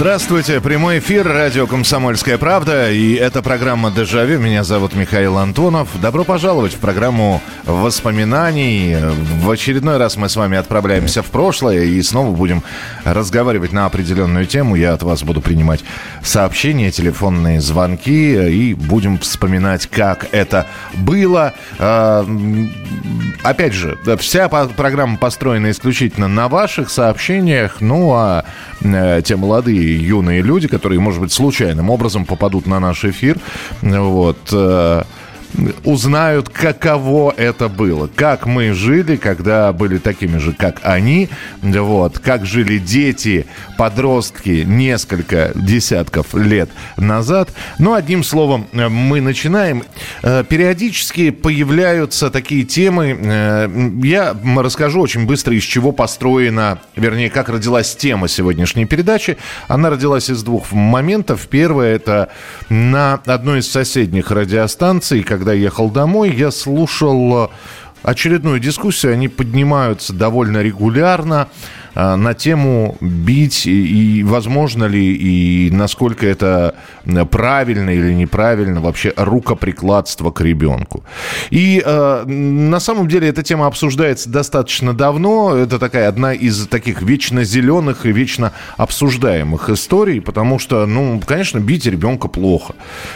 Здравствуйте, прямой эфир, радио «Комсомольская правда», и это программа «Дежавю». Меня зовут Михаил Антонов. Добро пожаловать в программу воспоминаний. В очередной раз мы с вами отправляемся в прошлое и снова будем разговаривать на определенную тему. Я от вас буду принимать сообщения, телефонные звонки и будем вспоминать, как это было. А, опять же, вся программа построена исключительно на ваших сообщениях, ну а те молодые юные люди, которые, может быть, случайным образом попадут на наш эфир, вот, э, узнают, каково это было. Как мы жили, когда были такими же, как они. Вот. Как жили дети, подростки несколько десятков лет назад. Ну, одним словом, мы начинаем. Э, периодически появляются такие темы. Э, я расскажу очень быстро, из чего построена, вернее, как родилась тема сегодняшней передачи. Она родилась из двух моментов. Первое – это на одной из соседних радиостанций, когда когда ехал домой, я слушал э, очередную дискуссию. Они поднимаются довольно регулярно. А, на тему бить и возможно ли и насколько это правильно или неправильно вообще рукоприкладство к ребенку. И э, на самом деле эта тема обсуждается достаточно давно. Это такая одна из таких вечно зеленых и вечно обсуждаемых историй, потому что, ну, конечно, бить ребенка плохо.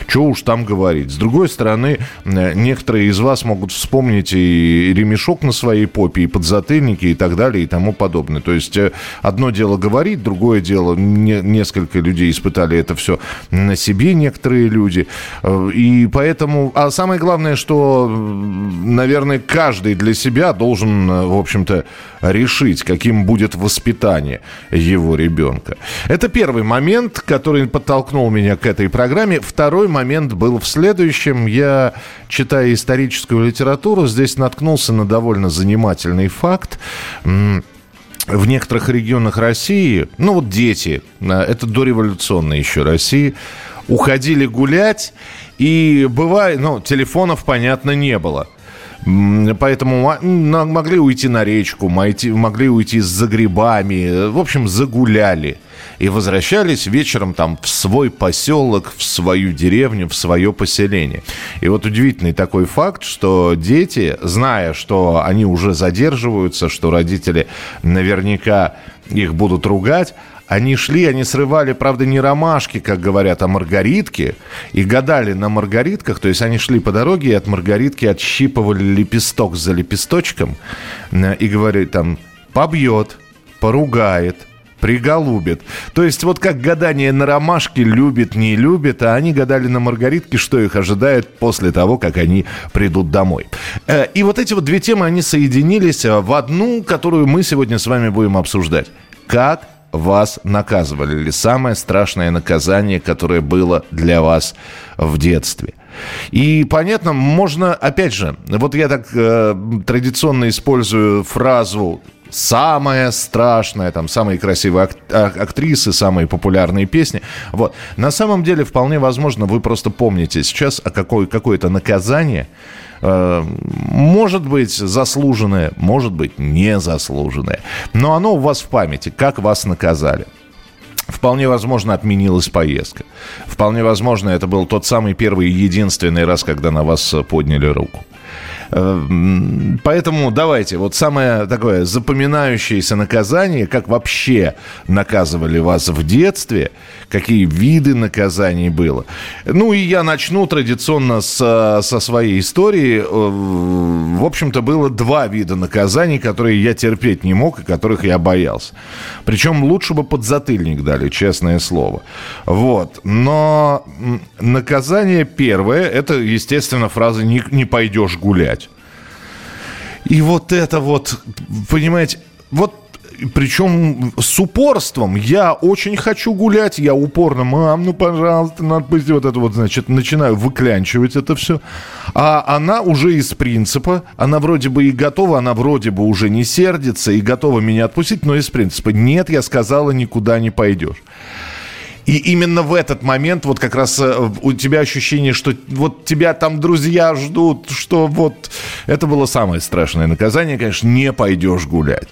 Чего уж там говорить. С другой стороны, некоторые из вас могут вспомнить и ремешок на своей попе, и подзатыльники, и так далее, и тому подобное. То есть есть э, одно дело говорить, другое дело, не, несколько людей испытали это все на себе, некоторые люди. Э, и поэтому, а самое главное, что, наверное, каждый для себя должен, э, в общем-то, решить, каким будет воспитание его ребенка. Это первый момент, который подтолкнул меня к этой программе. Второй момент был в следующем. Я, читая историческую литературу, здесь наткнулся на довольно занимательный факт в некоторых регионах России, ну вот дети, э, это дореволюционная еще России, уходили гулять, и бывает, ну, телефонов, понятно, не было. Поэтому могли уйти на речку, могли уйти за грибами, в общем, загуляли и возвращались вечером там в свой поселок, в свою деревню, в свое поселение. И вот удивительный такой факт, что дети, зная, что они уже задерживаются, что родители наверняка их будут ругать, они шли, они срывали, правда, не ромашки, как говорят, а маргаритки, и гадали на маргаритках, то есть они шли по дороге и от маргаритки отщипывали лепесток за лепесточком, э, и говорили там, побьет, поругает, приголубит. То есть вот как гадание на ромашке любит, не любит, а они гадали на маргаритке, что их ожидает после того, как они придут домой. Э, и вот эти вот две темы, они соединились в одну, которую мы сегодня с вами будем обсуждать. Как вас наказывали? Или самое страшное наказание, которое было для вас в детстве? И понятно, можно, опять же, вот я так э, традиционно использую фразу самое страшное, там, самые красивые ак- а, актрисы, самые популярные песни. Вот. На самом деле, вполне возможно, вы просто помните сейчас о какой, какое-то наказание, э, может быть заслуженное, может быть незаслуженное, но оно у вас в памяти, как вас наказали. Вполне возможно, отменилась поездка. Вполне возможно, это был тот самый первый и единственный раз, когда на вас подняли руку. Эм, поэтому давайте, вот самое такое запоминающееся наказание, как вообще наказывали вас в детстве, какие виды наказаний было. Ну и я начну традиционно с, со своей истории. Э, в общем-то, было два вида наказаний, которые я терпеть не мог и которых я боялся. Причем лучше бы подзатыльник дали, честное слово. Вот. Но наказание первое, это, естественно, фраза «не, не пойдешь гулять». И вот это вот, понимаете, вот причем с упорством. Я очень хочу гулять, я упорно, мам, ну, пожалуйста, надо пусть вот это вот, значит, начинаю выклянчивать это все. А она уже из принципа, она вроде бы и готова, она вроде бы уже не сердится и готова меня отпустить, но из принципа, нет, я сказала, никуда не пойдешь. И именно в этот момент вот как раз э, у тебя ощущение, что вот тебя там друзья ждут, что вот это было самое страшное наказание, конечно, не пойдешь гулять.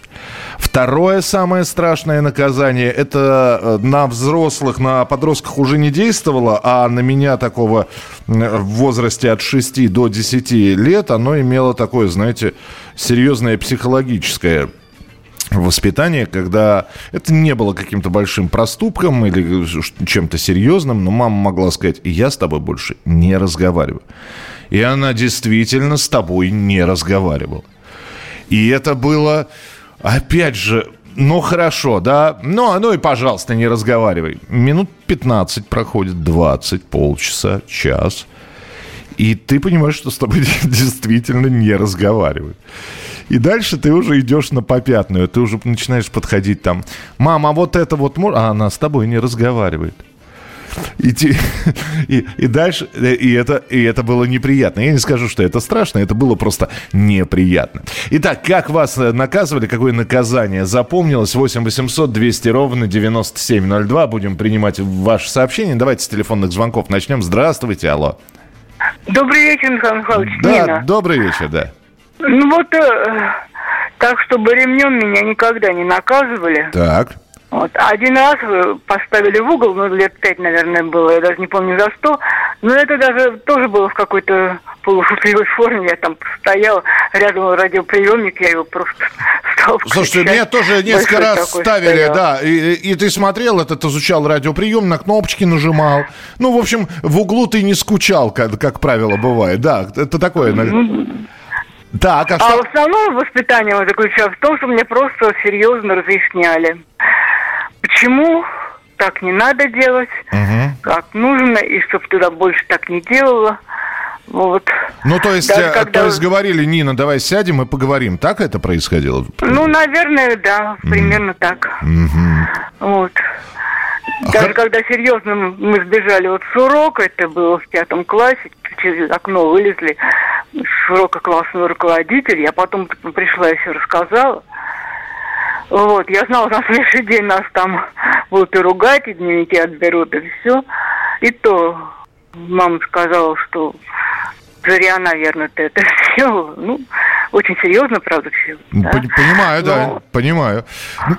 Второе самое страшное наказание, это э, на взрослых, на подростках уже не действовало, а на меня такого в возрасте от 6 до 10 лет оно имело такое, знаете, серьезное психологическое воспитание, когда это не было каким-то большим проступком или чем-то серьезным, но мама могла сказать, я с тобой больше не разговариваю. И она действительно с тобой не разговаривала. И это было, опять же, ну хорошо, да, ну, ну и пожалуйста, не разговаривай. Минут 15 проходит, 20, полчаса, час. И ты понимаешь, что с тобой действительно не разговаривают. И дальше ты уже идешь на попятную, ты уже начинаешь подходить там. Мама, а вот это вот можно? А она с тобой не разговаривает. И, и, и дальше, и это, и это было неприятно. Я не скажу, что это страшно, это было просто неприятно. Итак, как вас наказывали, какое наказание запомнилось? 8 800 200 ровно 9702. Будем принимать ваши сообщения. Давайте с телефонных звонков начнем. Здравствуйте, алло. Добрый вечер, Михаил Михайлович. Да, Нина. добрый вечер, да. Ну вот э, так, чтобы ремнем меня никогда не наказывали. Так. Вот. Один раз поставили в угол, ну, лет пять, наверное, было, я даже не помню за что. Но это даже тоже было в какой-то полушутливой форме. Я там стоял рядом радиоприемник, я его просто стал Слушайте, меня тоже несколько раз ставили, стоял. да, и, и ты смотрел этот, изучал радиоприем, на кнопочки нажимал. Ну, в общем, в углу ты не скучал, как, как правило, бывает. Да, это такое... Ну, так, а, а что... А основное воспитание заключалось в том, что мне просто серьезно разъясняли, почему так не надо делать, угу. как нужно, и чтобы туда больше так не делала. Вот. Ну, то есть, Даже э, когда... то есть говорили, Нина, давай сядем и поговорим. Так это происходило? Ну, наверное, да, примерно mm. так. Mm-hmm. Вот. Даже Хор... когда серьезно мы сбежали вот с урока, это было в пятом классе, через окно вылезли с урока классный руководитель, я потом пришла и все рассказала. Вот, я знала, на следующий день нас там будут и ругать, и дневники отберут, и все. И то мама сказала, что зря, наверное, ты это сделала. Ну, очень серьезно, правда, все. Да? Понимаю, да, Но... понимаю.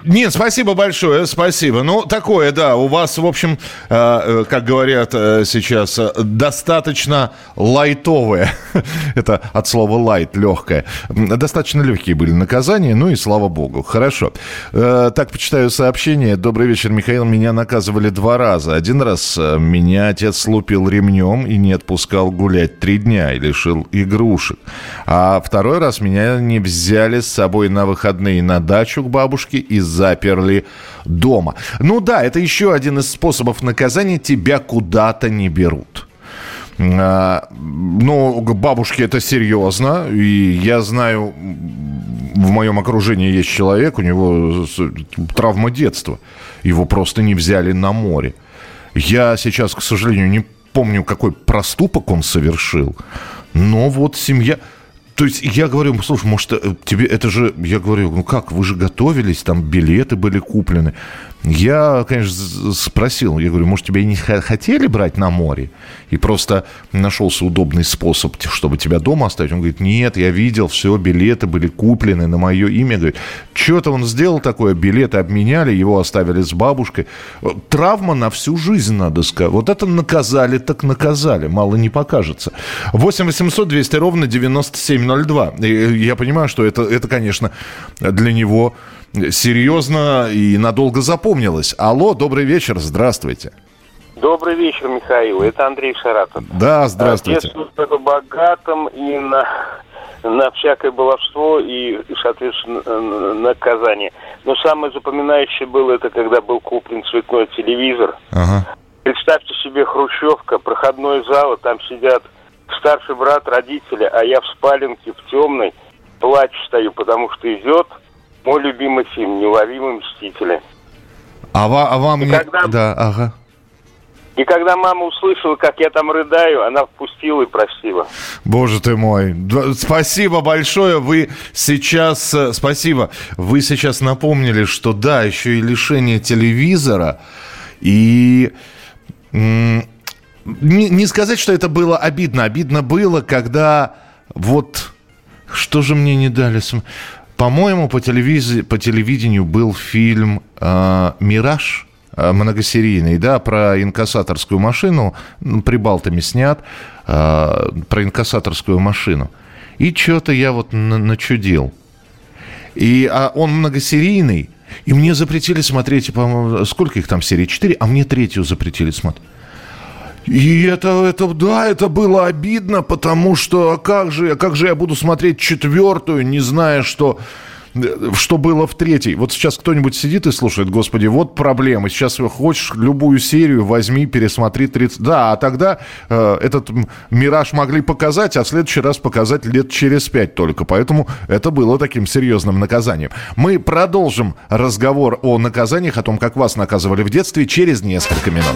Нет, спасибо большое, спасибо. Ну, такое, да, у вас, в общем, э, э как говорят э, сейчас, э, достаточно лайтовое, это от слова лайт, легкое, достаточно легкие были наказания, ну и слава богу, хорошо. Э, так, почитаю сообщение. Добрый вечер, Михаил, меня наказывали два раза. Один раз э, меня отец лупил ремнем и не отпускал гулять три дня и лишил игрушек. А второй раз меня не взяли с собой на выходные на дачу к бабушке и заперли дома. Ну да, это еще один из способов наказания. Тебя куда-то не берут. А, ну, к бабушке это серьезно. И я знаю, в моем окружении есть человек, у него травма детства. Его просто не взяли на море. Я сейчас, к сожалению, не помню, какой проступок он совершил. Но вот семья... То есть я говорю, слушай, может, э, тебе это же, я говорю, ну как, вы же готовились, там билеты были куплены. Я, конечно, спросил, я говорю, может, тебя не хотели брать на море? И просто нашелся удобный способ, чтобы тебя дома оставить. Он говорит, нет, я видел, все, билеты были куплены на мое имя. Говорит, что-то он сделал такое, билеты обменяли, его оставили с бабушкой. Травма на всю жизнь, надо сказать. Вот это наказали, так наказали, мало не покажется. 8 800 200 ровно 9702. И я понимаю, что это, это конечно, для него серьезно и надолго запомнилось. Алло, добрый вечер, здравствуйте. Добрый вечер, Михаил. Это Андрей Шаратов. Да, здравствуйте. Детство богатым и на, на всякое баловство и, соответственно, наказание. Но самое запоминающее было это, когда был куплен цветной телевизор. Ага. Представьте себе хрущевка, проходной зал, там сидят старший брат, родители, а я в спаленке, в темной, плачу стою, потому что идет – Мой любимый фильм «Неуловимые мстители». А, ва, а вам... И не... когда... Да, ага. И когда мама услышала, как я там рыдаю, она впустила и простила. Боже ты мой. Спасибо большое. Вы сейчас... Э, спасибо. Вы сейчас напомнили, что да, еще и лишение телевизора. И... Не, не сказать, что это было обидно. Обидно было, когда вот... Что же мне не дали? По-моему, по, телевиз... по телевидению был фильм э, «Мираж». Э, многосерийный, да, про инкассаторскую машину, прибалтами снят, э, про инкассаторскую машину. И что-то я вот начудил. И а он многосерийный, и мне запретили смотреть, по сколько их там серий? Четыре, а мне третью запретили смотреть. И это, это, да, это было обидно, потому что а как же, а как же я буду смотреть четвертую, не зная, что что было в третьей. Вот сейчас кто-нибудь сидит и слушает, господи, вот проблема. Сейчас хочешь любую серию, возьми, пересмотри 30. Да, а тогда э, этот «Мираж» могли показать, а в следующий раз показать лет через пять только. Поэтому это было таким серьезным наказанием. Мы продолжим разговор о наказаниях, о том, как вас наказывали в детстве, через несколько минут.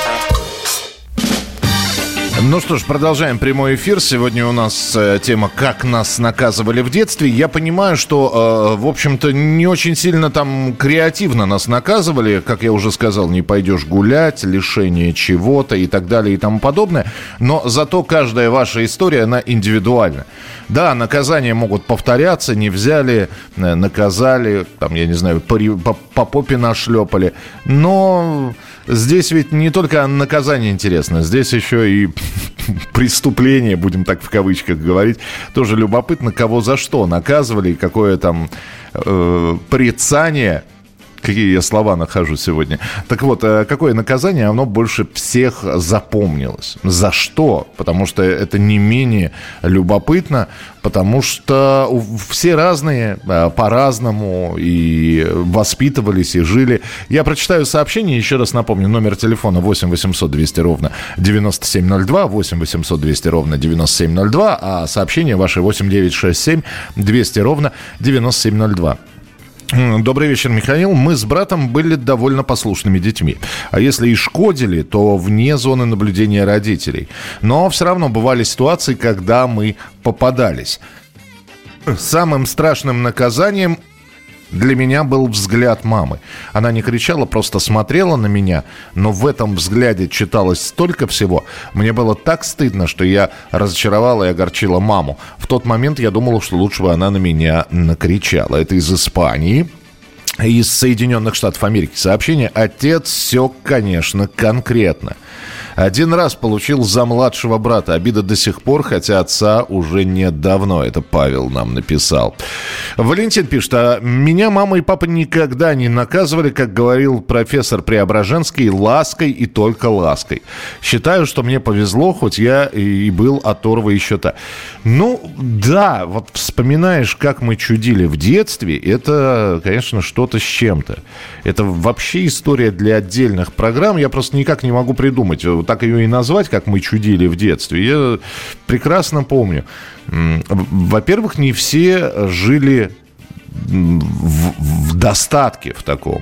Ну что ж, продолжаем прямой эфир. Сегодня у нас э, тема «Как нас наказывали в детстве». Я понимаю, что, э, в общем-то, не очень сильно там креативно нас наказывали. Как я уже сказал, не пойдешь гулять, лишение чего-то и так далее и тому подобное. Но зато каждая ваша история, она индивидуальна. Да, наказания могут повторяться. Не взяли, э, наказали, там, я не знаю, по, по, по попе нашлепали. Но здесь ведь не только наказание интересно, здесь еще и преступление, будем так в кавычках говорить. Тоже любопытно, кого за что наказывали какое там э, порицание какие я слова нахожу сегодня. Так вот, э, какое наказание, оно больше всех запомнилось? За что? Потому что это не менее любопытно, потому что все разные, э, по-разному и воспитывались, и жили. Я прочитаю сообщение, еще раз напомню, номер телефона 8 800 200 ровно 9702, 8 800 200 ровно 9702, а сообщение ваше 8 967 200 ровно 9702. Добрый вечер, Михаил. Мы с братом были довольно послушными детьми. А если и шкодили, то вне зоны наблюдения родителей. Но все равно бывали ситуации, когда мы попадались. Самым страшным наказанием для меня был взгляд мамы. Она не кричала, просто смотрела на меня, но в этом взгляде читалось столько всего. Мне было так стыдно, что я разочаровала и огорчила маму. В тот момент я думала, что лучше бы она на меня накричала. Это из Испании из Соединенных Штатов Америки сообщение. Отец все, конечно, конкретно. Один раз получил за младшего брата. Обида до сих пор, хотя отца уже нет давно. Это Павел нам написал. Валентин пишет, а меня мама и папа никогда не наказывали, как говорил профессор Преображенский, лаской и только лаской. Считаю, что мне повезло, хоть я и был оторвой счета. Ну, да, вот вспоминаешь, как мы чудили в детстве, это, конечно, что-то с чем-то. Это вообще история для отдельных программ. Я просто никак не могу придумать так ее и назвать, как мы чудили в детстве. Я прекрасно помню. Во-первых, не все жили в, в достатке в таком.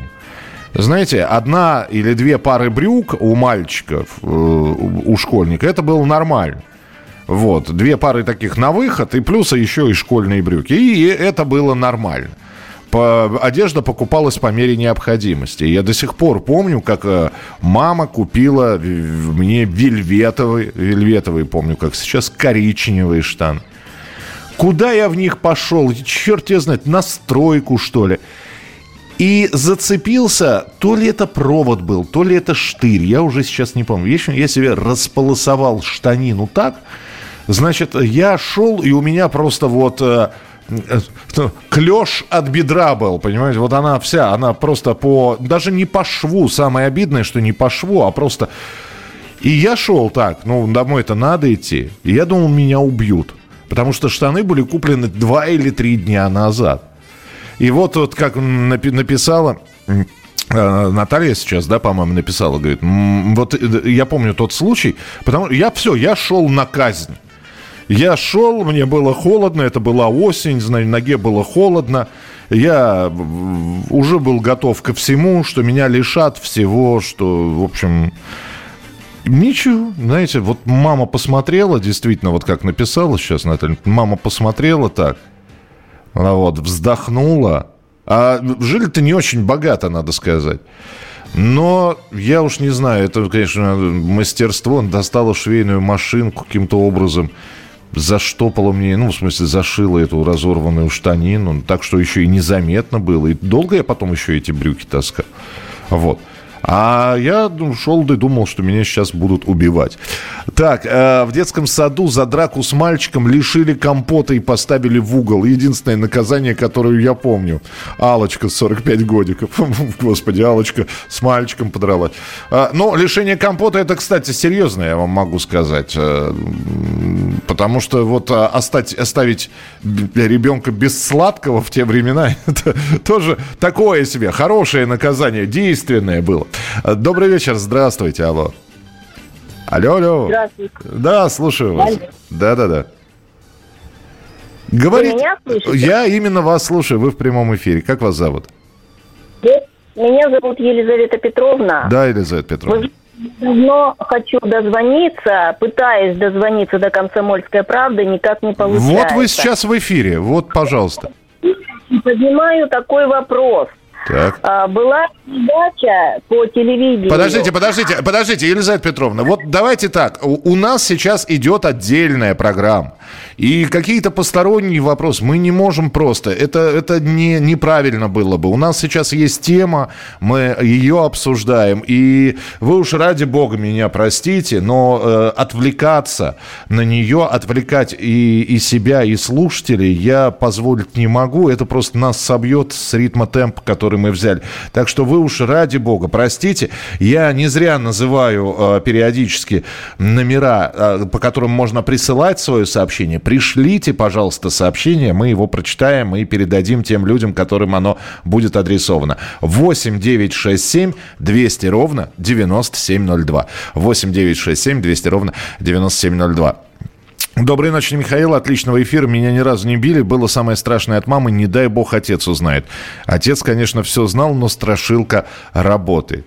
Знаете, одна или две пары брюк у мальчиков, э, у школьника, это было нормально. Вот, две пары таких на выход, и плюс еще и школьные брюки. И это было нормально по, одежда покупалась по мере необходимости. Я до сих пор помню, как э, мама купила мне вельветовый, вельветовый, помню, как сейчас, коричневые штаны. Куда я в них пошел? Черт тебя знает, на стройку, что ли. И зацепился, то ли это провод был, то ли это штырь, я уже сейчас не помню. Я, я себе располосовал штанину так, значит, я шел, и у меня просто вот э, клеш от бедра был, понимаете? Вот она вся, она просто по... Даже не по шву, самое обидное, что не по шву, а просто... И я шел так, ну, домой-то надо идти. И я думал, меня убьют. Потому что штаны были куплены два или три дня назад. И вот, вот как написала э, Наталья сейчас, да, по-моему, написала, говорит, вот э, я помню тот случай, потому я все, я шел на казнь. Я шел, мне было холодно, это была осень, на ноге было холодно. Я уже был готов ко всему, что меня лишат всего, что, в общем, Ничего, знаете, вот мама посмотрела, действительно, вот как написала сейчас Наталья, мама посмотрела так, она вот вздохнула, а жили-то не очень богато, надо сказать. Но я уж не знаю, это, конечно, мастерство. Он достала швейную машинку каким-то образом, заштопала мне, ну, в смысле, зашила эту разорванную штанину, так что еще и незаметно было. И долго я потом еще эти брюки таскал. Вот. А я шел и думал, что меня сейчас будут убивать. Так, э, в детском саду за драку с мальчиком лишили компота и поставили в угол. Единственное наказание, которое я помню. Алочка 45 годиков. Господи, Алочка с мальчиком подралась. А, но лишение компота, это, кстати, серьезно, я вам могу сказать. Э, потому что вот а, оставить, оставить ребенка без сладкого в те времена, это тоже такое себе. Хорошее наказание, действенное было. Добрый вечер, здравствуйте, алло. Алло, алло. Здравствуйте. Да, слушаю вас. Да-да-да. Говорите. Я именно вас слушаю, вы в прямом эфире. Как вас зовут? Меня зовут Елизавета Петровна. Да, Елизавета Петровна. давно хочу дозвониться, пытаюсь дозвониться до «Комсомольской правды», никак не получается. Вот вы сейчас в эфире, вот, пожалуйста. Поднимаю такой вопрос. Так. А, была передача по телевидению. Подождите, подождите, подождите, Елизавета Петровна. Вот давайте так. У, у нас сейчас идет отдельная программа. И какие-то посторонние вопросы мы не можем просто. Это, это не, неправильно было бы. У нас сейчас есть тема, мы ее обсуждаем. И вы уж ради бога меня простите, но э, отвлекаться на нее, отвлекать и, и себя, и слушателей я позволить не могу. Это просто нас собьет с ритма темпа, который мы взяли. Так что вы уж ради бога простите. Я не зря называю э, периодически номера, э, по которым можно присылать свое сообщение. Пришлите, пожалуйста, сообщение, мы его прочитаем и передадим тем людям, которым оно будет адресовано. 8 9 6 7 200 ровно 9702. 8 9 6 7 200 ровно 9702. Доброй ночи, Михаил. Отличного эфира. Меня ни разу не били. Было самое страшное от мамы. Не дай бог, отец узнает. Отец, конечно, все знал, но страшилка работает.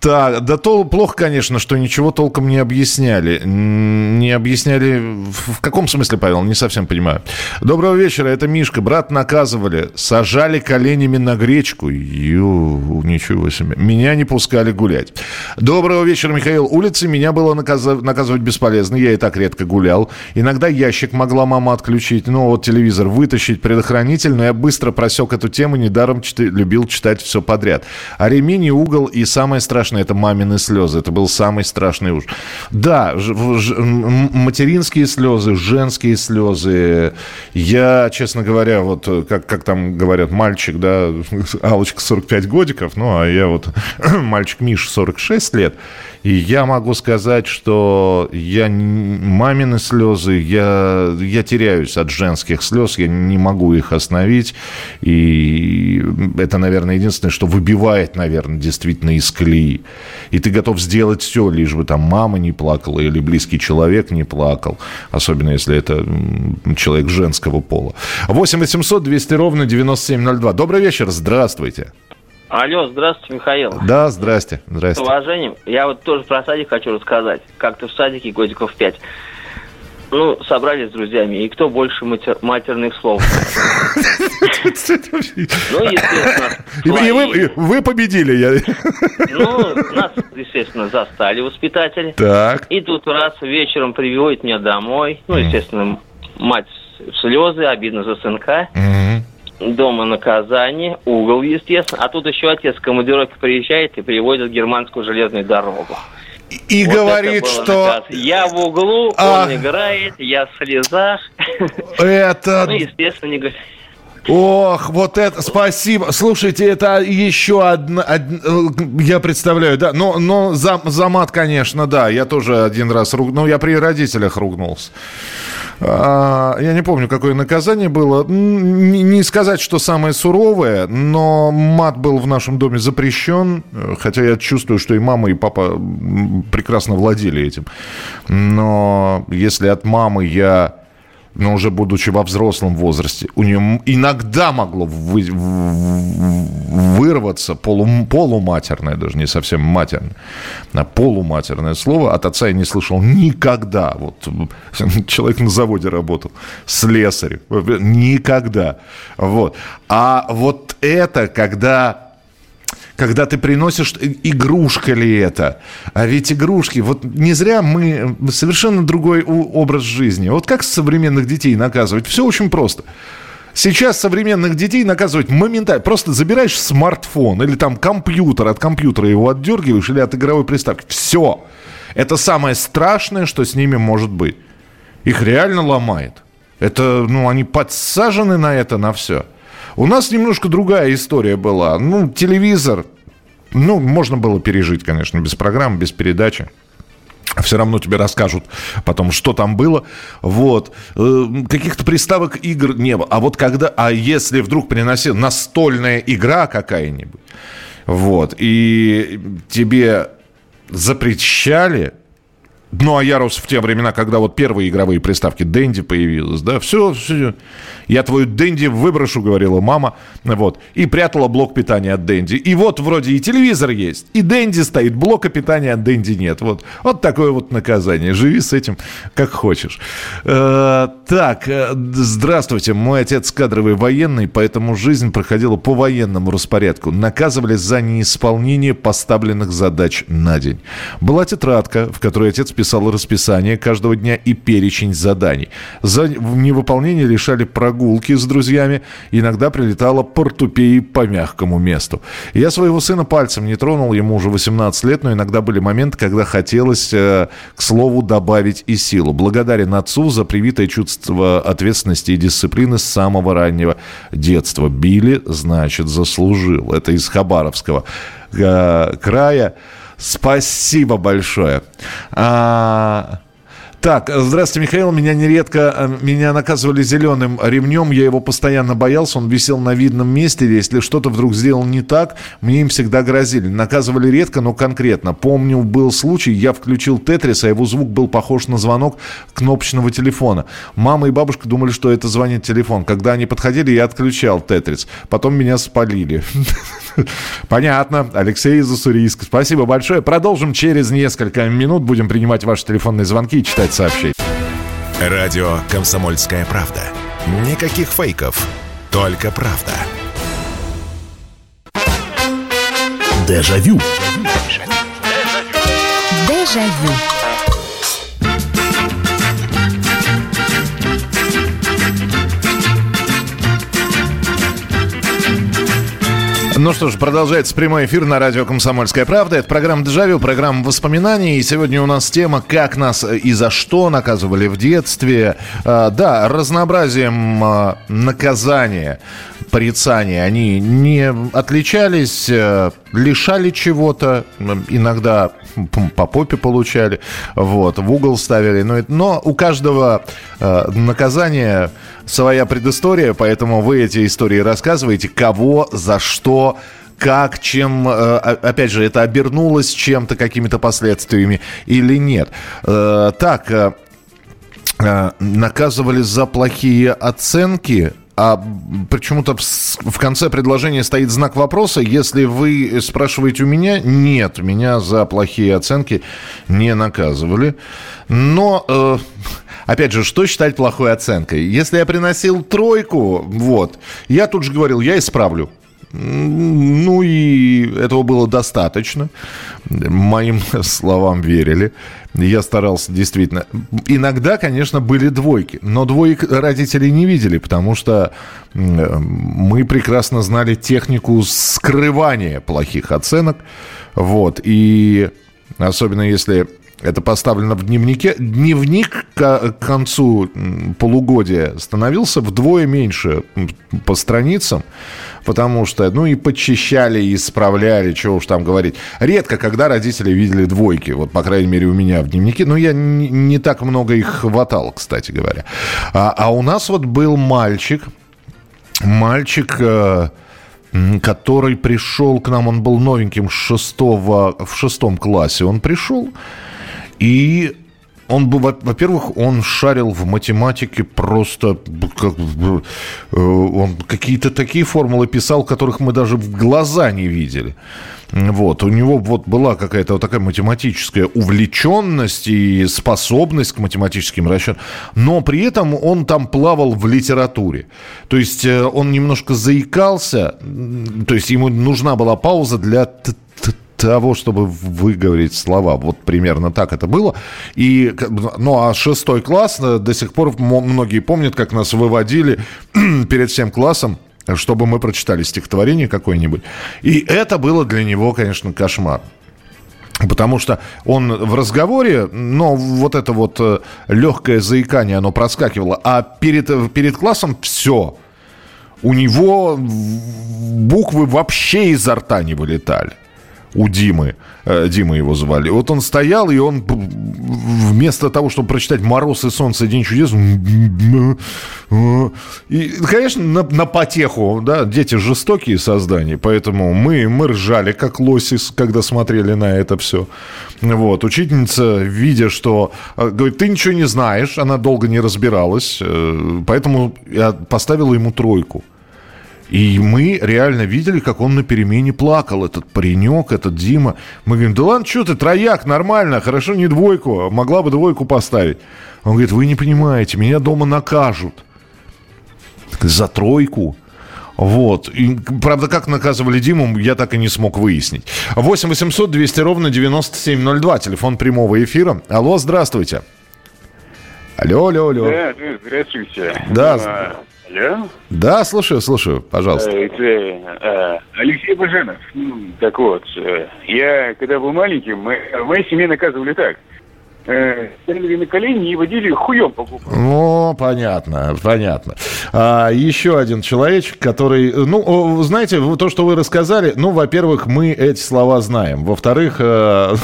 Так, да то плохо, конечно, что ничего толком не объясняли. Не объясняли... В каком смысле, Павел? Не совсем понимаю. Доброго вечера, это Мишка. Брат наказывали. Сажали коленями на гречку. Ю, ничего себе. Меня не пускали гулять. Доброго вечера, Михаил. Улицы меня было наказывать, бесполезно. Я и так редко гулял. Иногда ящик могла мама отключить. Ну, вот телевизор вытащить, предохранитель. Но я быстро просек эту тему. Недаром чит... любил читать все подряд. А ремень угол и самое страшное страшное, это мамины слезы. Это был самый страшный уж. Да, материнские слезы, женские слезы. Я, честно говоря, вот как, как там говорят, мальчик, да, Алочка 45 годиков, ну, а я вот мальчик Миш 46 лет. И я могу сказать, что я мамины слезы, я, я теряюсь от женских слез, я не могу их остановить. И это, наверное, единственное, что выбивает, наверное, действительно из колеи. И ты готов сделать все, лишь бы там мама не плакала или близкий человек не плакал. Особенно, если это человек женского пола. 8 800 200 ровно 9702. Добрый вечер, здравствуйте. Алло, здравствуйте, Михаил. Да, здрасте, здрасте. С уважением. Я вот тоже про садик хочу рассказать. Как-то в садике годиков пять. Ну, собрались с друзьями, и кто больше матер... матерных слов? Ну, естественно. И вы, вы победили. Я... Ну, нас, естественно, застали воспитатели. Так. И тут раз вечером приводит меня домой. Ну, естественно, мать слезы, обидно за сынка. Дома наказание, угол, естественно. А тут еще отец в командировке приезжает и приводит германскую железную дорогу. И вот говорит, что... Наказ. Я в углу, а... он играет, я в слезах. Это... Ну, естественно, не Ох, вот это, спасибо. Слушайте, это еще одна, од, я представляю, да, но, но за, за мат, конечно, да, я тоже один раз ругнул, ну, я при родителях ругнулся. А, я не помню, какое наказание было. Не, не сказать, что самое суровое, но мат был в нашем доме запрещен, хотя я чувствую, что и мама, и папа прекрасно владели этим. Но если от мамы я но уже будучи во взрослом возрасте, у нее иногда могло вы, вырваться полу, полуматерное, даже не совсем матерное, а полуматерное слово. От отца я не слышал никогда. Вот человек на заводе работал, слесарь, никогда. Вот. А вот это, когда когда ты приносишь, игрушка ли это? А ведь игрушки, вот не зря мы совершенно другой образ жизни. Вот как современных детей наказывать? Все очень просто. Сейчас современных детей наказывать моментально. Просто забираешь смартфон или там компьютер, от компьютера его отдергиваешь или от игровой приставки. Все. Это самое страшное, что с ними может быть. Их реально ломает. Это, ну, они подсажены на это, на все. У нас немножко другая история была. Ну, телевизор, ну, можно было пережить, конечно, без программ, без передачи. Все равно тебе расскажут потом, что там было. Вот. Э, каких-то приставок игр не было. А вот когда... А если вдруг приносил настольная игра какая-нибудь, вот, и тебе запрещали ну, а Ярус в те времена, когда вот первые игровые приставки Дэнди появилась, да, все, все. Я твою Дэнди выброшу, говорила мама, вот, и прятала блок питания от Дэнди. И вот вроде и телевизор есть, и Дэнди стоит, блока питания от Дэнди нет. Вот, вот такое вот наказание. Живи с этим как хочешь. Э, так, э, здравствуйте. Мой отец кадровый военный, поэтому жизнь проходила по военному распорядку. Наказывали за неисполнение поставленных задач на день. Была тетрадка, в которой отец писал расписание каждого дня и перечень заданий. За невыполнение решали прогулки с друзьями. Иногда прилетала портупеи по мягкому месту. Я своего сына пальцем не тронул, ему уже 18 лет, но иногда были моменты, когда хотелось, э, к слову, добавить и силу. Благодарен отцу за привитое чувство ответственности и дисциплины с самого раннего детства. Били, значит, заслужил. Это из Хабаровского э, края. Спасибо большое. А, так, здравствуйте, Михаил. Меня нередко, э, меня наказывали зеленым ремнем. Я его постоянно боялся. Он висел на видном месте. Если что-то вдруг сделал не так, мне им всегда грозили. Наказывали редко, но конкретно. Помню, был случай, я включил Тетрис, а его звук был похож на звонок кнопочного телефона. Мама и бабушка думали, что это звонит телефон. Когда они подходили, я отключал Тетрис. Потом меня спалили. Понятно. Алексей из Уссурийска. Спасибо большое. Продолжим через несколько минут. Будем принимать ваши телефонные звонки и читать сообщений. Радио «Комсомольская правда». Никаких фейков, только правда. Дежавю. Дежавю. Ну что ж, продолжается прямой эфир на радио «Комсомольская правда». Это программа «Дежавю», программа воспоминаний. И сегодня у нас тема «Как нас и за что наказывали в детстве». А, да, разнообразием а, наказания, порицания они не отличались, а, лишали чего-то, иногда по попе получали, вот, в угол ставили. Но, но у каждого наказания своя предыстория, поэтому вы эти истории рассказываете, кого, за что, как, чем, э, опять же, это обернулось чем-то, какими-то последствиями или нет. Э, так, э, наказывали за плохие оценки, а почему-то в конце предложения стоит знак вопроса. Если вы спрашиваете у меня, нет, меня за плохие оценки не наказывали. Но опять же, что считать плохой оценкой? Если я приносил тройку, вот, я тут же говорил, я исправлю. Ну и этого было достаточно. Моим словам верили. Я старался действительно. Иногда, конечно, были двойки, но двоек родители не видели, потому что мы прекрасно знали технику скрывания плохих оценок. Вот. И особенно если это поставлено в дневнике. Дневник к концу полугодия становился вдвое меньше по страницам, потому что, ну, и подчищали, и исправляли, чего уж там говорить. Редко, когда родители видели двойки, вот, по крайней мере, у меня в дневнике. Но я не, не так много их хватал, кстати говоря. А, а у нас вот был мальчик, мальчик... Э, который пришел к нам, он был новеньким шестого, в шестом классе, он пришел, и он был, во-первых, он шарил в математике просто, как, э, он какие-то такие формулы писал, которых мы даже в глаза не видели. Вот, у него вот была какая-то вот такая математическая увлеченность и способность к математическим расчетам, но при этом он там плавал в литературе. То есть э, он немножко заикался, то есть ему нужна была пауза для того, чтобы выговорить слова. Вот примерно так это было. И, ну, а шестой класс э, до сих пор многие помнят, как нас выводили перед всем классом чтобы мы прочитали стихотворение какое-нибудь. И это было для него, конечно, кошмар. Потому что он в разговоре, но вот это вот э, легкое заикание, оно проскакивало. А перед, перед классом все. У него буквы вообще изо рта не вылетали у Димы. Э, Дима его звали. Вот он стоял, и он вместо того, чтобы прочитать «Мороз и солнце. День чудес», и, конечно, на, на потеху, да, дети жестокие создания, поэтому мы, мы ржали, как лоси, когда смотрели на это все. Вот, учительница, видя, что, э, говорит, ты ничего не знаешь, она долго не разбиралась, э, поэтому я поставила ему тройку. И мы реально видели, как он на перемене плакал, этот паренек, этот Дима. Мы говорим, да ладно, что ты, трояк, нормально, хорошо, не двойку, могла бы двойку поставить. Он говорит, вы не понимаете, меня дома накажут за тройку. Вот. И, правда, как наказывали Диму, я так и не смог выяснить. 8 800 200 ровно 9702, телефон прямого эфира. Алло, здравствуйте. Алло, алло, алло. Да, здравствуйте. Да, а, Алло? Да, слушаю, слушаю, пожалуйста. Э, это, э, Алексей Баженов. Так вот, э, я когда был маленьким, мы, в моей семье наказывали так – ставили на колени и водили хуем по. Ну, понятно, понятно. А, еще один человечек, который, ну, знаете, то, что вы рассказали, ну, во-первых, мы эти слова знаем. Во-вторых, э,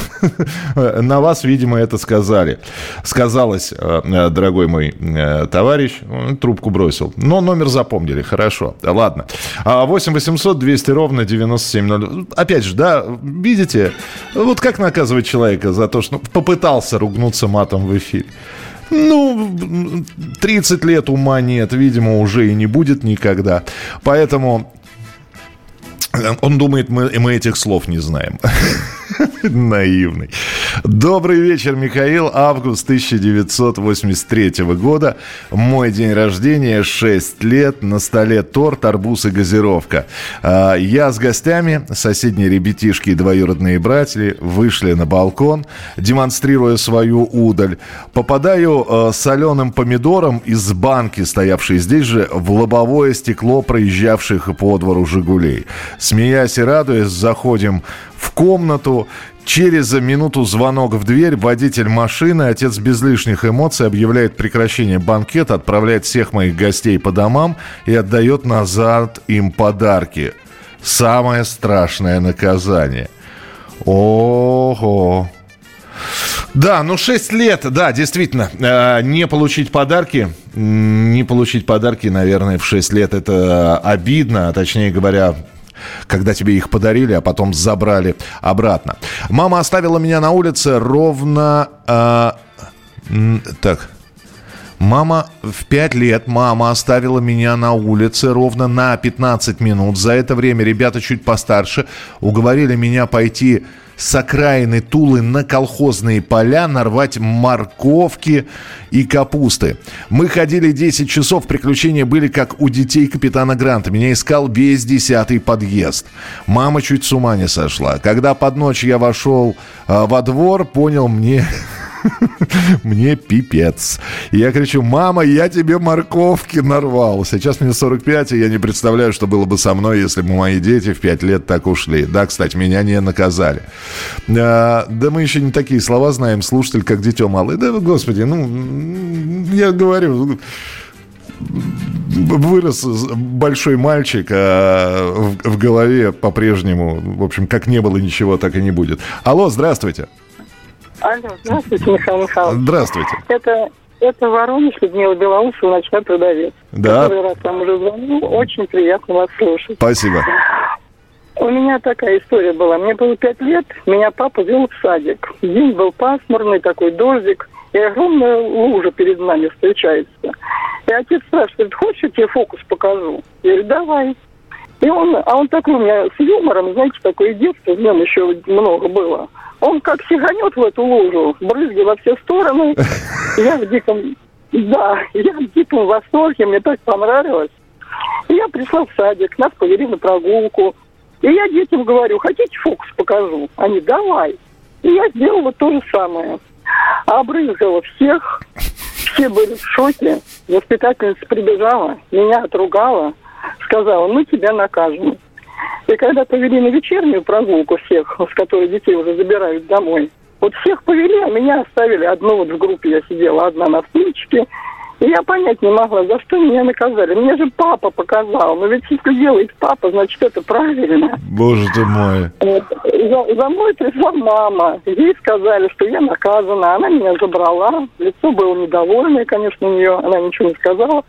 на вас, видимо, это сказали. Сказалось, э, дорогой мой э, товарищ, трубку бросил. Но номер запомнили, хорошо. Ладно. 8 800 200 ровно 9702. Опять же, да, видите, вот как наказывать человека за то, что попытался ругнуться матом в эфире. Ну, 30 лет ума нет, видимо, уже и не будет никогда. Поэтому он думает, мы, мы этих слов не знаем. Наивный. Добрый вечер, Михаил. Август 1983 года. Мой день рождения, 6 лет. На столе торт, арбуз и газировка. А, я с гостями, соседние ребятишки и двоюродные братья, вышли на балкон, демонстрируя свою удаль. Попадаю а, соленым помидором из банки, стоявшей здесь же, в лобовое стекло проезжавших по двору «Жигулей». Смеясь и радуясь, заходим в комнату. Через минуту звонок в дверь, водитель машины, отец без лишних эмоций объявляет прекращение банкета, отправляет всех моих гостей по домам и отдает назад им подарки. Самое страшное наказание. Ого. Да, ну 6 лет, да, действительно, э, не получить подарки, не получить подарки, наверное, в 6 лет это обидно, а точнее говоря, когда тебе их подарили, а потом забрали обратно. Мама оставила меня на улице ровно... Э, так, Мама в 5 лет, мама оставила меня на улице ровно на 15 минут. За это время ребята чуть постарше уговорили меня пойти с окраины Тулы на колхозные поля нарвать морковки и капусты. Мы ходили 10 часов, приключения были как у детей капитана Гранта. Меня искал весь десятый подъезд. Мама чуть с ума не сошла. Когда под ночь я вошел э, во двор, понял, мне Мне пипец. Я кричу, мама, я тебе морковки нарвал. Сейчас мне 45, и я не представляю, что было бы со мной, если бы мои дети в 5 лет так ушли. Да, кстати, меня не наказали. А, да мы еще не такие слова знаем, слушатель, как дитё малый. Да, господи, ну, я говорю, вырос большой мальчик, а в, в голове по-прежнему, в общем, как не было ничего, так и не будет. Алло, здравствуйте. Алло, здравствуйте, Михаил Михайлович. Здравствуйте. Это, это Воронеж, Людмила Белоусова, ночной продавец. Да. Который раз вам уже звоню, очень приятно вас слушать. Спасибо. У меня такая история была. Мне было пять лет, меня папа вел в садик. День был пасмурный, такой дождик, и огромная лужа перед нами встречается. И отец спрашивает, хочешь, я тебе фокус покажу? Я говорю, давай. И он, а он такой у меня с юмором, знаете, такое детство, в нем еще много было. Он как сиганет в эту лужу, брызги во все стороны. Я в диком, да, я в диком восторге, мне так понравилось. И я пришла в садик, нас повели на прогулку. И я детям говорю, хотите фокус покажу? Они, давай. И я сделала то же самое. Обрызгала всех, все были в шоке. Воспитательница прибежала, меня отругала, сказала, мы тебя накажем. И когда повели на вечернюю прогулку всех, с которой детей уже забирают домой, вот всех повели, а меня оставили одну вот в группе. Я сидела одна на стульчике, я понять не могла, за что меня наказали. Мне же папа показал. Но ведь если делает папа, значит, это правильно. Боже ты мой. Вот. За, за мной пришла мама. Ей сказали, что я наказана. Она меня забрала. Лицо было недовольное, конечно, у нее. Она ничего не сказала.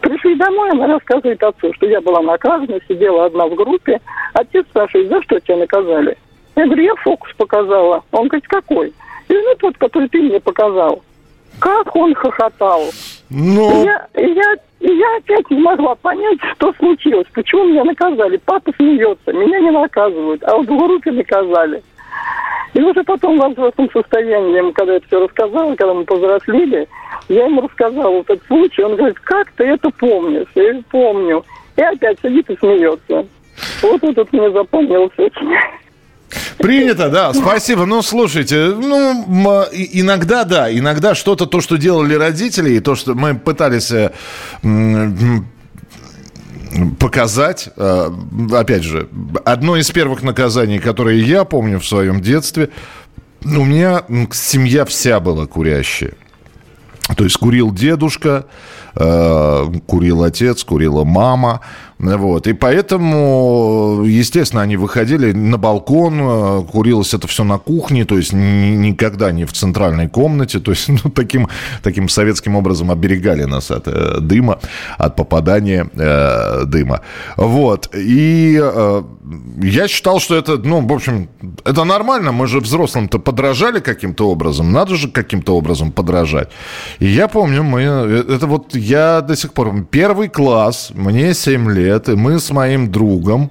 Пришли домой, она рассказывает отцу, что я была наказана, сидела одна в группе. Отец спрашивает, за что тебя наказали? Я говорю, я фокус показала. Он говорит, какой? Я говорю, ну тот, который ты мне показал. Как он хохотал. Ну... Я, я, я опять не могла понять, что случилось. Почему меня наказали? Папа смеется, меня не наказывают, а вот в группе наказали. И уже потом в взрослом состоянии, когда я это все рассказала, когда мы повзрослели, я ему рассказала этот случай, он говорит, как ты это помнишь? Я говорю, помню. И опять сидит и смеется. Вот этот мне запомнилось очень. Принято, да, спасибо. Ну, слушайте, ну, иногда, да, иногда что-то, то, что делали родители, и то, что мы пытались э, показать, э, опять же, одно из первых наказаний, которые я помню в своем детстве, у меня семья вся была курящая. То есть курил дедушка, э, курил отец, курила мама. Вот. И поэтому, естественно, они выходили на балкон, э, курилось это все на кухне, то есть никогда не в центральной комнате. То есть ну, таким, таким советским образом оберегали нас от э, дыма, от попадания дыма. Вот. И я считал, что это, ну, в общем, это нормально. Мы же взрослым-то подражали каким-то образом. Надо же каким-то образом подражать. И я помню, мы, э, это вот я до сих пор, первый класс, мне 7 лет, и мы с моим другом,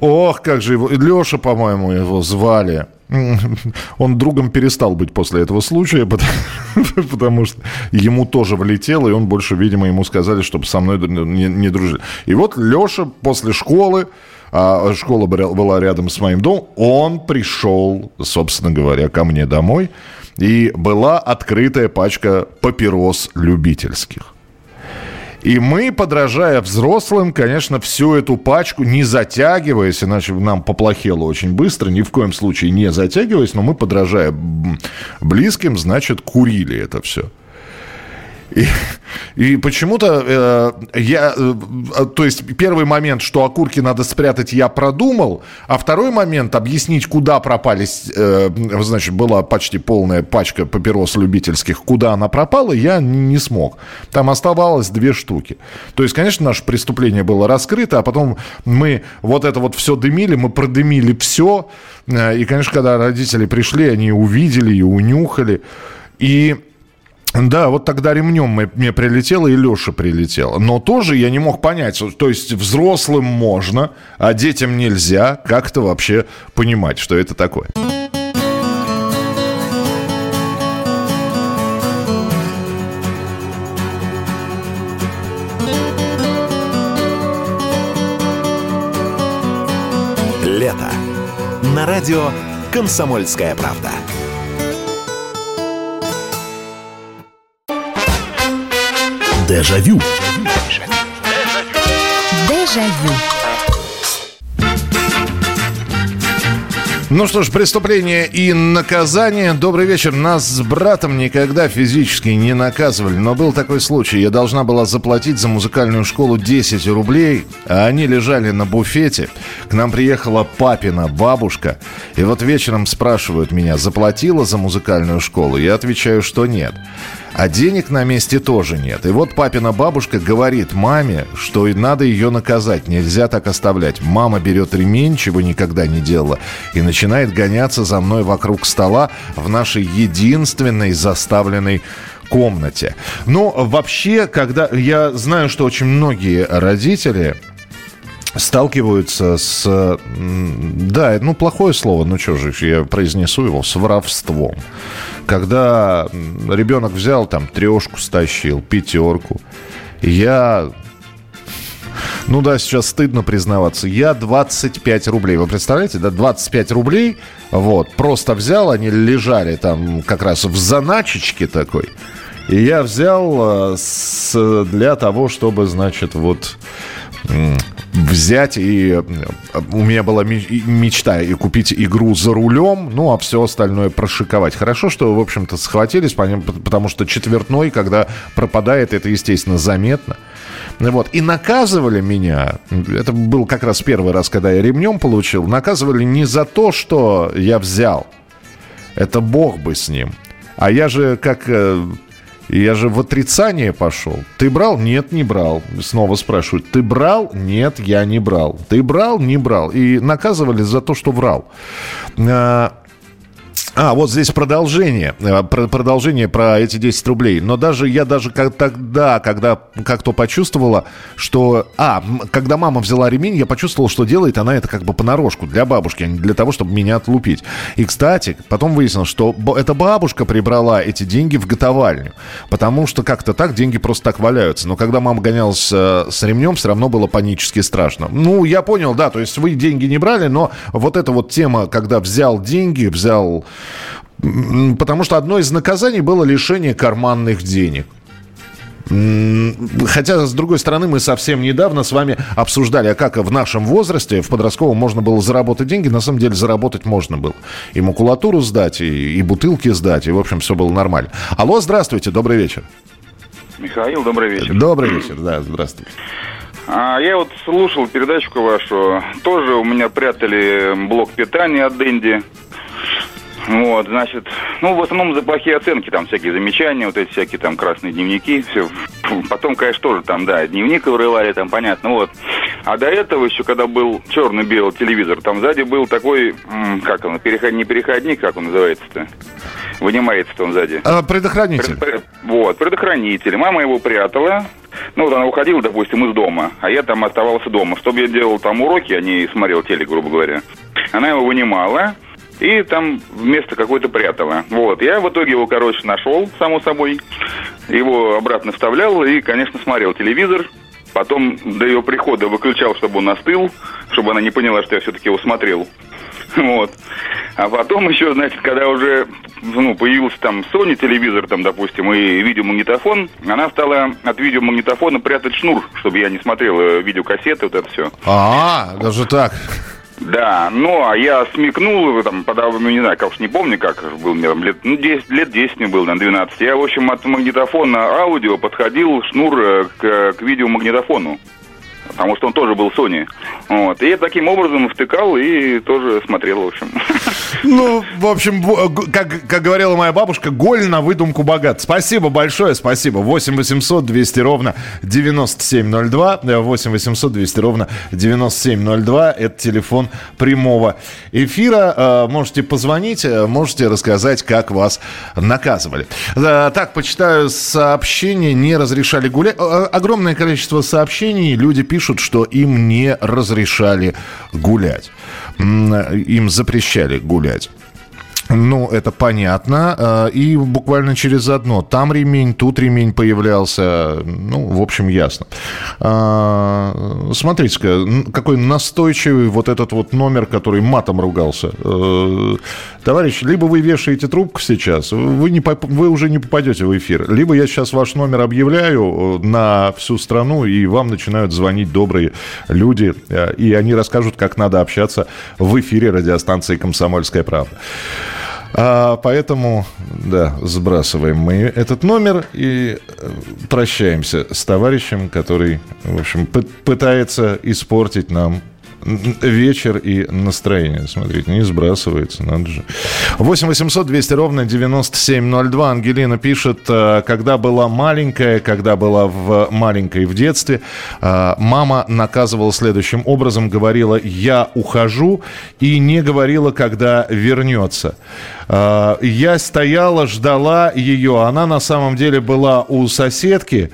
ох, как же его, Леша, по-моему, его звали, он другом перестал быть после этого случая, потому, потому что ему тоже влетело, и он больше, видимо, ему сказали, чтобы со мной не, не дружили. И вот Леша после школы, школа была рядом с моим домом, он пришел, собственно говоря, ко мне домой, и была открытая пачка папирос любительских. И мы, подражая взрослым, конечно, всю эту пачку, не затягиваясь, иначе нам поплохело очень быстро, ни в коем случае не затягиваясь, но мы, подражая близким, значит, курили это все. И, и почему-то э, я, э, то есть первый момент, что окурки надо спрятать, я продумал, а второй момент объяснить, куда пропали, э, значит, была почти полная пачка папирос любительских, куда она пропала, я не смог. Там оставалось две штуки. То есть, конечно, наше преступление было раскрыто, а потом мы вот это вот все дымили, мы продымили все, э, и, конечно, когда родители пришли, они увидели и унюхали, и да, вот тогда ремнем мне прилетело и Леша прилетел. Но тоже я не мог понять, то есть взрослым можно, а детям нельзя. Как это вообще понимать, что это такое? Лето. На радио «Комсомольская правда». Дежавю. Дежавю. Ну что ж, преступление и наказание. Добрый вечер. Нас с братом никогда физически не наказывали, но был такой случай. Я должна была заплатить за музыкальную школу 10 рублей, а они лежали на буфете. К нам приехала папина бабушка, и вот вечером спрашивают меня, заплатила за музыкальную школу? Я отвечаю, что нет. А денег на месте тоже нет. И вот папина бабушка говорит маме, что надо ее наказать, нельзя так оставлять. Мама берет ремень, чего никогда не делала, и начинает гоняться за мной вокруг стола в нашей единственной заставленной комнате. Но вообще, когда я знаю, что очень многие родители сталкиваются с... Да, ну, плохое слово, ну что же, я произнесу его, с воровством. Когда ребенок взял там трешку, стащил, пятерку, я ну да, сейчас стыдно признаваться. Я 25 рублей. Вы представляете, да, 25 рублей, вот, просто взял, они лежали там как раз в заначечке такой. И я взял э, с, для того, чтобы, значит, вот взять и э, у меня была мечта и купить игру за рулем, ну а все остальное прошиковать. Хорошо, что, в общем-то, схватились, потому что четвертной, когда пропадает, это, естественно, заметно. Вот. И наказывали меня, это был как раз первый раз, когда я ремнем получил, наказывали не за то, что я взял. Это Бог бы с ним. А я же, как я же в отрицание пошел. Ты брал? Нет, не брал. Снова спрашивают. Ты брал? Нет, я не брал. Ты брал? Не брал. И наказывали за то, что врал. А, вот здесь продолжение. Э, продолжение про эти 10 рублей. Но даже я даже как, тогда, когда как-то почувствовала, что... А, когда мама взяла ремень, я почувствовал, что делает она это как бы понарошку для бабушки, а не для того, чтобы меня отлупить. И, кстати, потом выяснилось, что эта бабушка прибрала эти деньги в готовальню. Потому что как-то так деньги просто так валяются. Но когда мама гонялась э, с ремнем, все равно было панически страшно. Ну, я понял, да, то есть вы деньги не брали, но вот эта вот тема, когда взял деньги, взял Потому что одно из наказаний было лишение карманных денег. Хотя, с другой стороны, мы совсем недавно с вами обсуждали, а как в нашем возрасте, в подростковом, можно было заработать деньги. На самом деле, заработать можно было. И макулатуру сдать, и, и бутылки сдать, и, в общем, все было нормально. Алло, здравствуйте, добрый вечер. Михаил, добрый вечер. Добрый вечер, да, здравствуйте. А, я вот слушал передачку вашу. Тоже у меня прятали блок питания от Дэнди. Вот, значит, ну, в основном за плохие оценки, там всякие замечания, вот эти всякие там красные дневники, все. Потом, конечно, тоже там, да, дневник вырывали, там, понятно, вот. А до этого еще, когда был черно-белый телевизор, там сзади был такой, как он, переход, не переходник, как он называется-то? Вынимается-то он сзади. А, предохранитель. Пред, вот, предохранитель. Мама его прятала. Ну, вот она уходила, допустим, из дома, а я там оставался дома. Чтобы я делал там уроки, а не смотрел телек, грубо говоря. Она его вынимала, и там вместо какой-то прятала. Вот. Я в итоге его, короче, нашел, само собой. Его обратно вставлял и, конечно, смотрел телевизор. Потом до ее прихода выключал, чтобы он остыл, чтобы она не поняла, что я все-таки его смотрел. Вот. А потом еще, значит, когда уже ну, появился там Sony телевизор, там, допустим, и видеомагнитофон, она стала от видеомагнитофона прятать шнур, чтобы я не смотрел э, видеокассеты, вот это все. А, даже так. Да, ну, а я смекнул, там, подав, ну, не знаю, как уж не помню, как был мне там лет, ну, 10, лет 10 мне было, на 12. Я, в общем, от магнитофона аудио подходил шнур э, к, к видеомагнитофону потому что он тоже был Sony. Вот. И я таким образом втыкал и тоже смотрел, в общем. Ну, в общем, как, как говорила моя бабушка, голь на выдумку богат. Спасибо большое, спасибо. 8 800 200 ровно 9702. 8 800 200 ровно 9702. Это телефон прямого эфира. Э, можете позвонить, э, можете рассказать, как вас наказывали. Э, так, почитаю сообщения. Не разрешали гулять. Огромное количество сообщений. Люди пишут, что им не разрешали гулять. Им запрещали гулять. Ну, это понятно. А, и буквально через одно. Там ремень, тут ремень появлялся. Ну, в общем, ясно. А, смотрите-ка, какой настойчивый вот этот вот номер, который матом ругался. Э, товарищ, либо вы вешаете трубку сейчас, вы, не, вы уже не попадете в эфир, либо я сейчас ваш номер объявляю э, на всю страну, и вам начинают звонить добрые люди, э, и они расскажут, как надо общаться в эфире радиостанции «Комсомольская правда». А, поэтому, да, сбрасываем мы этот номер и э, прощаемся с товарищем, который, в общем, пытается испортить нам вечер и настроение. Смотрите, не сбрасывается, надо же. 8 800 200 ровно 9702. Ангелина пишет, э, когда была маленькая, когда была в маленькой в детстве, э, мама наказывала следующим образом, говорила, я ухожу, и не говорила, когда вернется. Э, я стояла, ждала ее. Она на самом деле была у соседки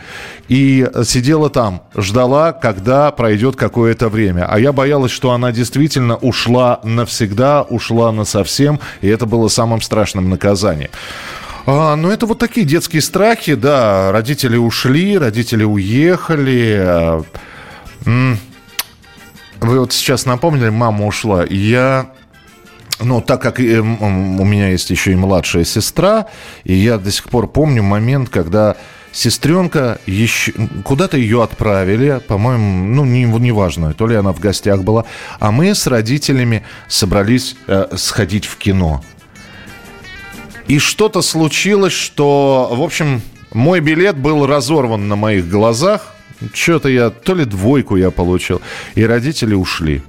и сидела там, ждала, когда пройдет какое-то время. А я боялась, что она действительно ушла навсегда, ушла на совсем, и это было самым страшным наказанием. А, ну, это вот такие детские страхи, да. Родители ушли, родители уехали. Вы вот сейчас напомнили, мама ушла. Я ну, так как э, у меня есть еще и младшая сестра, и я до сих пор помню момент, когда сестренка еще куда-то ее отправили, по-моему, ну не неважно, то ли она в гостях была, а мы с родителями собрались э, сходить в кино. И что-то случилось, что, в общем, мой билет был разорван на моих глазах. Что-то я, то ли двойку я получил, и родители ушли.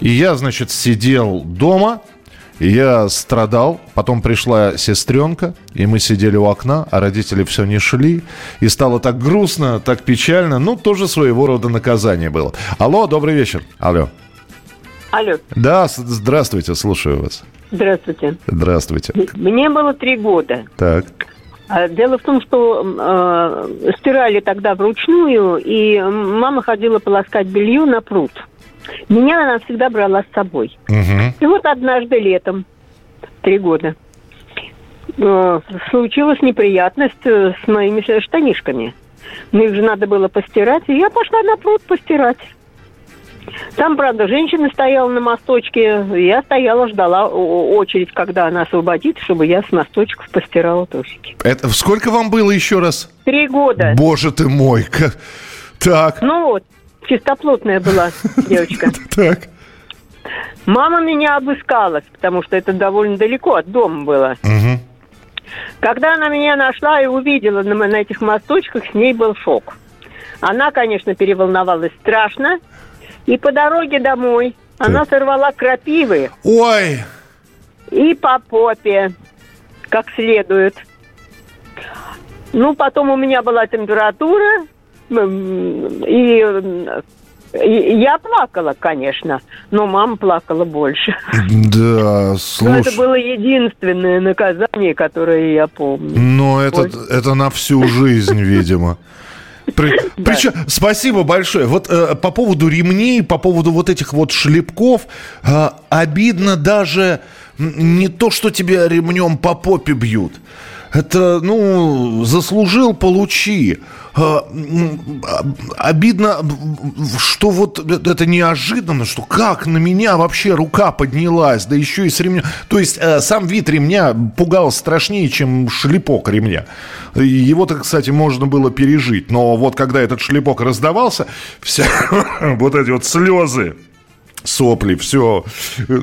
И я, значит, сидел дома, я страдал, потом пришла сестренка, и мы сидели у окна, а родители все не шли. И стало так грустно, так печально. Ну, тоже своего рода наказание было. Алло, добрый вечер. Алло. Алло. Да, здравствуйте, слушаю вас. Здравствуйте. Здравствуйте. Мне было три года. Так. А, дело в том, что э, стирали тогда вручную, и мама ходила полоскать белье на пруд. Меня она всегда брала с собой. Угу. И вот однажды летом, три года, э, случилась неприятность э, с моими штанишками. Ну, их же надо было постирать, и я пошла на пруд постирать. Там, правда, женщина стояла на мосточке, я стояла, ждала очередь, когда она освободит, чтобы я с мосточков постирала трусики. Это сколько вам было еще раз? Три года. Боже ты мой, как... Так. Ну вот, чистоплотная была девочка. Так. Мама меня обыскалась, потому что это довольно далеко от дома было. Когда она меня нашла и увидела на, на этих мосточках, с ней был шок. Она, конечно, переволновалась страшно. И по дороге домой так. она сорвала крапивы. Ой! И по попе, как следует. Ну, потом у меня была температура, и я плакала, конечно, но мама плакала больше. Да, слушай. Но это было единственное наказание, которое я помню. Но это, это на всю жизнь, видимо. При, да. Причем, спасибо большое. Вот э, по поводу ремней, по поводу вот этих вот шлепков, э, обидно даже не то, что тебя ремнем по попе бьют. Это, ну, заслужил, получи. А, обидно, что вот это неожиданно, что как на меня вообще рука поднялась, да еще и с ремня. То есть э, сам вид ремня пугал страшнее, чем шлепок ремня. Его-то, кстати, можно было пережить. Но вот когда этот шлепок раздавался, все вот эти вот слезы, сопли, все, э,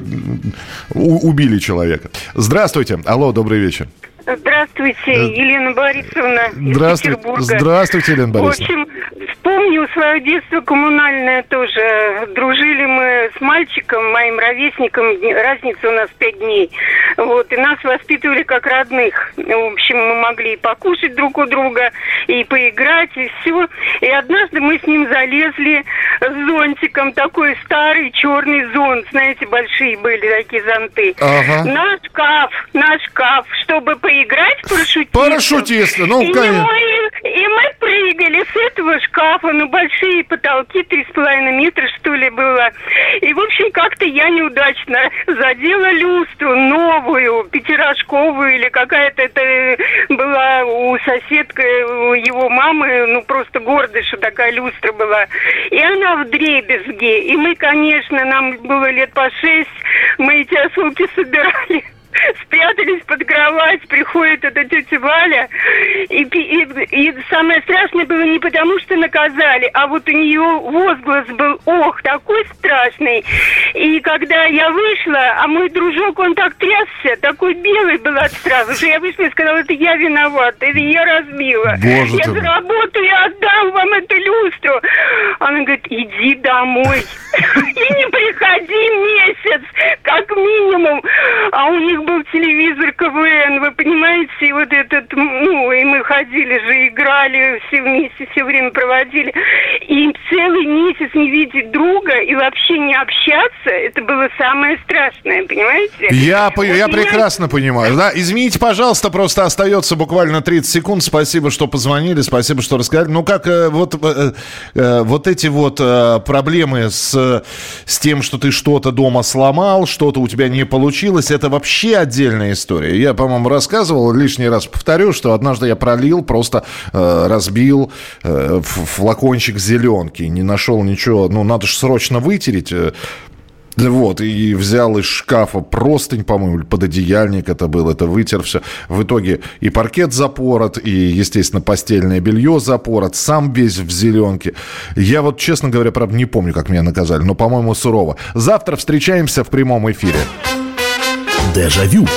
убили человека. Здравствуйте. Алло, добрый вечер. Здравствуйте, Елена Борисовна из Здравствуй... Петербурга. Здравствуйте, Елена Борисовна. В общем, вспомню свое детство коммунальное тоже. Дружили мы с мальчиком, моим ровесником, разница у нас пять дней. Вот, и нас воспитывали как родных. В общем, мы могли и покушать друг у друга, и поиграть, и все. И однажды мы с ним залезли с зонтиком, такой старый черный зонт, знаете, большие были такие зонты. Ага. На шкаф, на шкаф, чтобы поиграть в парашютиста. Парашютиста, ну, и конечно. Мы, и мы прыгали с этого этого шкафа, ну, большие потолки, три с половиной метра, что ли, было. И, в общем, как-то я неудачно задела люстру новую, пятирожковую или какая-то это была у соседка, у его мамы, ну, просто гордость, что такая люстра была. И она в дребезге. И мы, конечно, нам было лет по шесть, мы эти осколки собирали спрятались под кровать, приходит эта тетя Валя, и, и, и самое страшное было не потому, что наказали, а вот у нее возглас был, ох, такой страшный. И когда я вышла, а мой дружок, он так трясся, такой белый был от страха, что я вышла и сказала, это я виновата, это я разбила. Боже я заработаю, я отдам вам эту люстру. Она говорит, иди домой и не приходи месяц, как минимум. А у них был телевизор КВН, вы понимаете, и вот этот, ну, и мы ходили же, играли все вместе, все время проводили. И целый месяц не видеть друга и вообще не общаться, это было самое страшное, понимаете? Я, Вот я меня- прекрасно понимаю. Да, извините, пожалуйста, просто остается буквально 30 секунд. Спасибо, что позвонили, спасибо, что рассказали. Ну, как э, вот, э, э, вот эти вот э, проблемы с, с тем, что ты что-то дома сломал, что-то у тебя не получилось, это вообще отдельная история. Я, по-моему, рассказывал, лишний раз повторю, что однажды я пролил, просто э, разбил э, флакончик зеленки, не нашел ничего, ну, надо же срочно вытереть, э, Вот, и взял из шкафа простынь, по-моему, или пододеяльник это был, это вытер все. В итоге и паркет запорот, и, естественно, постельное белье запорот, сам весь в зеленке. Я вот, честно говоря, правда, не помню, как меня наказали, но, по-моему, сурово. Завтра встречаемся в прямом эфире. Дежавю.